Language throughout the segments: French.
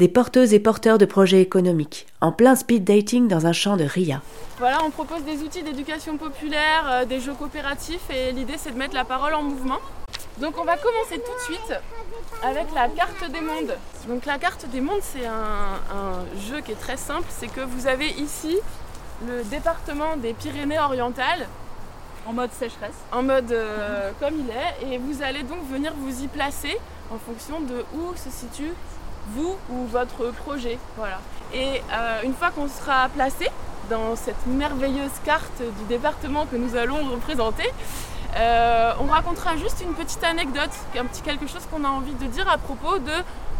des porteuses et porteurs de projets économiques, en plein speed dating dans un champ de RIA. Voilà, on propose des outils d'éducation populaire, euh, des jeux coopératifs et l'idée c'est de mettre la parole en mouvement. Donc on va commencer tout de suite avec la carte des mondes. Donc la carte des mondes c'est un, jeu qui est très simple, c'est que vous avez ici le département des Pyrénées-Orientales. En mode sécheresse. En mode euh, comme il est. Et vous allez donc venir vous y placer en fonction de où se situe vous ou votre projet. Voilà. Et euh, une fois qu'on sera placé dans cette merveilleuse carte du département que nous allons représenter, euh, on racontera juste une petite anecdote, un petit quelque chose qu'on a envie de dire à propos de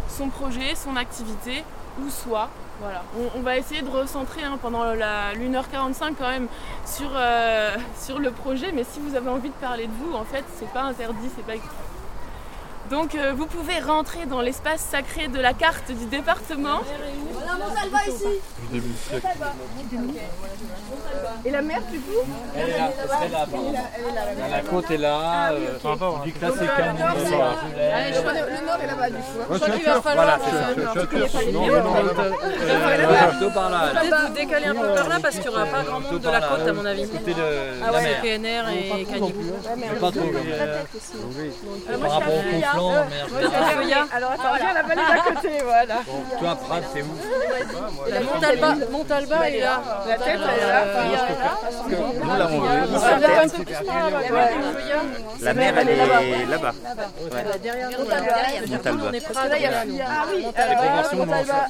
son projet, son activité ou soi. Voilà. On, va essayer de recentrer hein, pendant la, 1h45 quand même sur, euh, sur le projet, mais si vous avez envie de parler de vous, en fait, c'est pas interdit, c'est pas donc euh, vous pouvez rentrer dans l'espace sacré de la carte du département. Voilà Montalba ici. Et la mer du coup Elle est là, elle est là. La côte est là. Du classé Le nord est là-bas du coup. Je crois qu'il va falloir. Plutôt par là. Peut-être vous décaler un peu par là parce qu'il n'y aura pas grand monde de la côte à mon avis. Ah ouais, PNR et Canibou. Pas trop. Par rapport au conflant. Alors attends, viens la vallée d'à côté, voilà. Toi, Prades, c'est où La Montalba, Montalba. est là. La tête, elle est là. Nous, on La mer, elle est là-bas. Derrière Montalba. Ah oui, Montalba.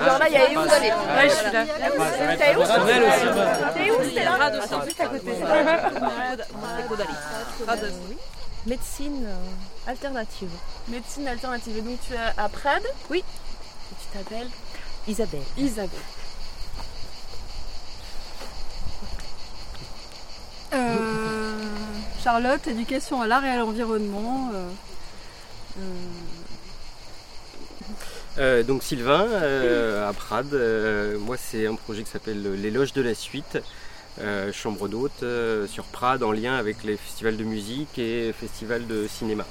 Alors là, il y a où vous allez Ouais, je suis là. T'es où T'es où T'es là. Juste à côté. Médecine alternative. Médecine alternative. Et donc tu es à Prades Oui. Et tu t'appelles Isabelle. Isabelle. Euh, Charlotte, éducation à l'art et à l'environnement. Euh, euh. donc Sylvain, à Prades, moi c'est un projet qui s'appelle Les Loges de la Suite, chambre d'hôte sur Prades en lien avec les festivals de musique et festivals de cinéma.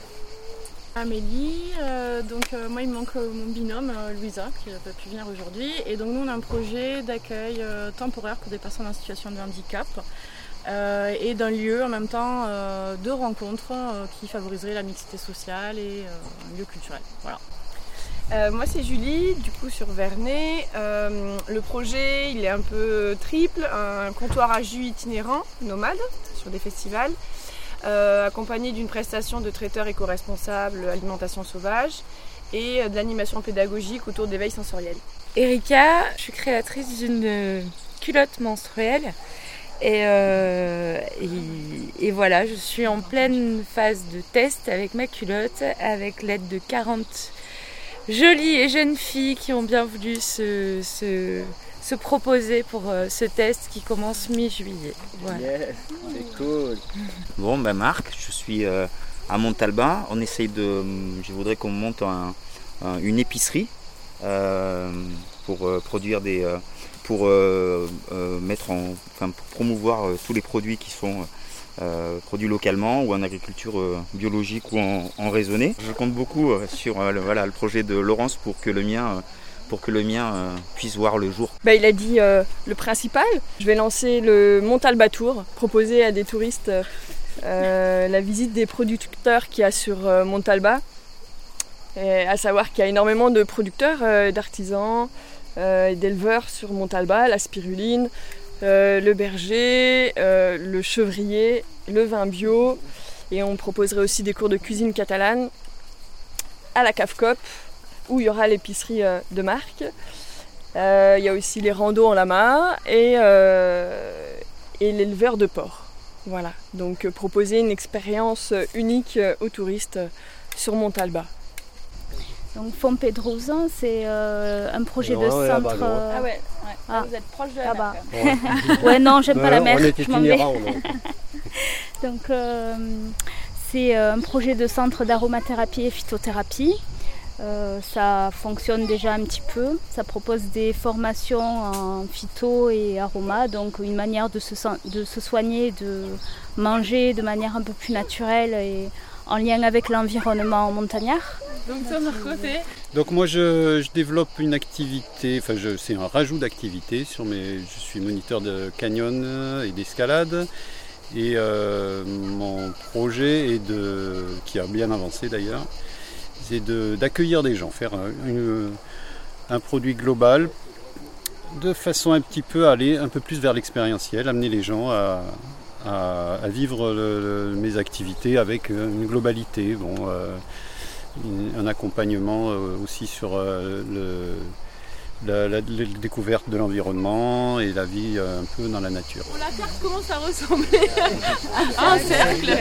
Amélie, euh, donc euh, moi il me manque euh, mon binôme Louisa qui n'a pas pu venir aujourd'hui et donc nous on a un projet d'accueil temporaire pour des personnes en situation de handicap et d'un lieu en même temps de rencontres qui favoriserait la mixité sociale et un lieu culturel. Voilà. Moi c'est Julie, du coup sur Vernet. le projet il est un peu triple, un comptoir à jus itinérant, nomade, sur des festivals. Euh, accompagné d'une prestation de traiteur éco-responsable alimentation sauvage et euh, de l'animation pédagogique autour d'éveil sensoriel. Erika, je suis créatrice d'une culotte menstruelle. Euh, et, voilà, je suis en pleine phase de test avec ma culotte, avec l'aide de 40 jolies et jeunes filles qui ont bien voulu se, se proposer pour euh, ce test qui commence mi-juillet. Yes, c'est cool. Bon, ben Marc, je suis euh, à Montalba. On essaye de. Je voudrais qu'on monte une épicerie euh, pour produire des. pour mettre en. Enfin, pour promouvoir tous les produits qui sont. Produits localement ou en agriculture biologique ou en, en raisonné. Je compte beaucoup sur voilà, le projet de Laurence pour que le mien euh, puisse voir le jour bah, Il a dit euh, le principal. Je vais lancer le Montalba Tour, proposer à des touristes euh, la visite des producteurs qu'il y a sur Montalba. À savoir qu'il y a énormément de producteurs, d'artisans, d'éleveurs sur Montalba, la spiruline, le berger, le chevrier, le vin bio. Et on proposerait aussi des cours de cuisine catalane à la CAFCOP, où il y aura l'épicerie euh, de marque. Euh, il y a aussi les randos en lama et, euh, et l'éleveur de porc. Voilà, donc proposer une expérience unique aux touristes sur Montalba. Donc Fompedrosa, c'est un projet de centre. ah ouais, ah. vous êtes proche de la mer. ouais, non, j'aime pas la mer. je m'en vais. Donc c'est un projet de centre d'aromathérapie et phytothérapie euh, ça fonctionne déjà un petit peu. Ça propose des formations en phyto et aroma, donc une manière de se, de se soigner, de manger de manière un peu plus naturelle et en lien avec l'environnement montagnard. Donc de notre côté, Donc moi je, développe une activité, enfin c'est un rajout d'activité sur mes. Je suis moniteur de canyon et d'escalade. Et euh, mon projet est de, qui a bien avancé d'ailleurs, c'est d'accueillir des gens, faire un produit global de façon un petit peu à aller un peu plus vers l'expérientiel, amener les gens à, vivre mes activités avec une globalité. Bon, euh, un accompagnement euh, aussi sur euh, la, découverte de l'environnement et la vie euh, un peu dans la nature. la carte commence à ressembler à un cercle.